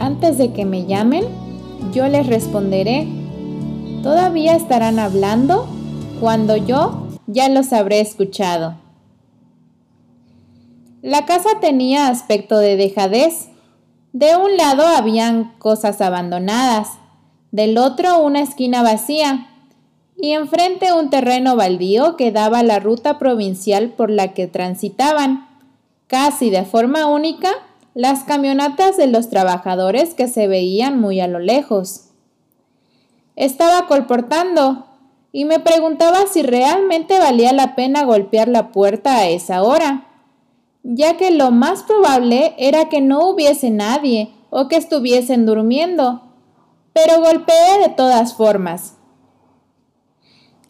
Antes de que me llamen, yo les responderé. Todavía estarán hablando cuando yo ya los habré escuchado. La casa tenía aspecto de dejadez. De un lado habían cosas abandonadas, del otro una esquina vacía y enfrente un terreno baldío que daba la ruta provincial por la que transitaban, casi de forma única, las camionetas de los trabajadores que se veían muy a lo lejos. Estaba colportando y me preguntaba si realmente valía la pena golpear la puerta a esa hora ya que lo más probable era que no hubiese nadie o que estuviesen durmiendo, pero golpeé de todas formas.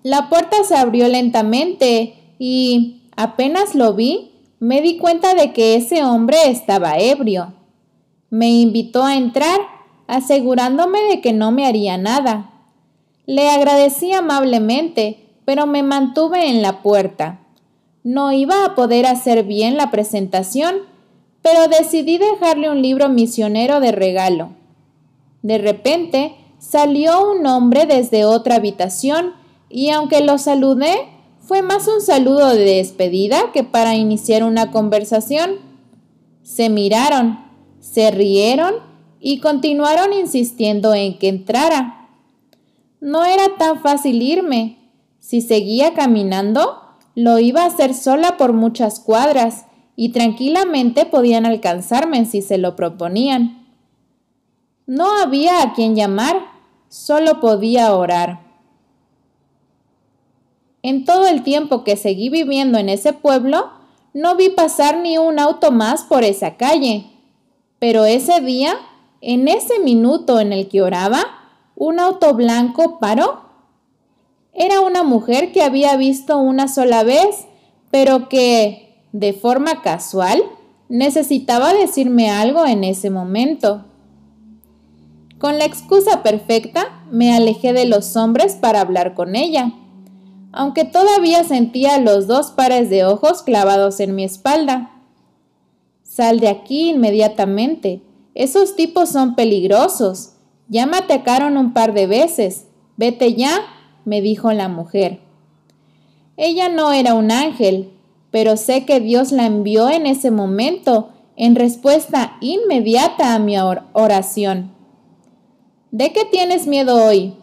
La puerta se abrió lentamente y, apenas lo vi, me di cuenta de que ese hombre estaba ebrio. Me invitó a entrar, asegurándome de que no me haría nada. Le agradecí amablemente, pero me mantuve en la puerta. No iba a poder hacer bien la presentación, pero decidí dejarle un libro misionero de regalo. De repente salió un hombre desde otra habitación y aunque lo saludé, fue más un saludo de despedida que para iniciar una conversación. Se miraron, se rieron y continuaron insistiendo en que entrara. No era tan fácil irme. Si seguía caminando, lo iba a hacer sola por muchas cuadras y tranquilamente podían alcanzarme si se lo proponían. No había a quien llamar, solo podía orar. En todo el tiempo que seguí viviendo en ese pueblo, no vi pasar ni un auto más por esa calle. Pero ese día, en ese minuto en el que oraba, un auto blanco paró era una mujer que había visto una sola vez, pero que, de forma casual, necesitaba decirme algo en ese momento. Con la excusa perfecta, me alejé de los hombres para hablar con ella, aunque todavía sentía los dos pares de ojos clavados en mi espalda. Sal de aquí inmediatamente. Esos tipos son peligrosos. Ya me atacaron un par de veces. Vete ya me dijo la mujer. Ella no era un ángel, pero sé que Dios la envió en ese momento en respuesta inmediata a mi oración. ¿De qué tienes miedo hoy?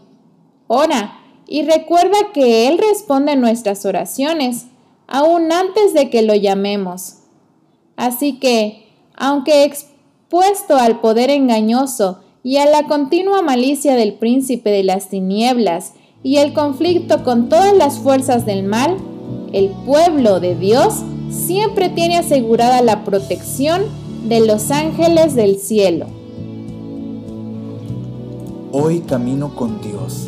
Ora y recuerda que Él responde nuestras oraciones, aún antes de que lo llamemos. Así que, aunque expuesto al poder engañoso y a la continua malicia del príncipe de las tinieblas y el conflicto con todas las fuerzas del mal, el pueblo de Dios siempre tiene asegurada la protección de los ángeles del cielo. Hoy camino con Dios,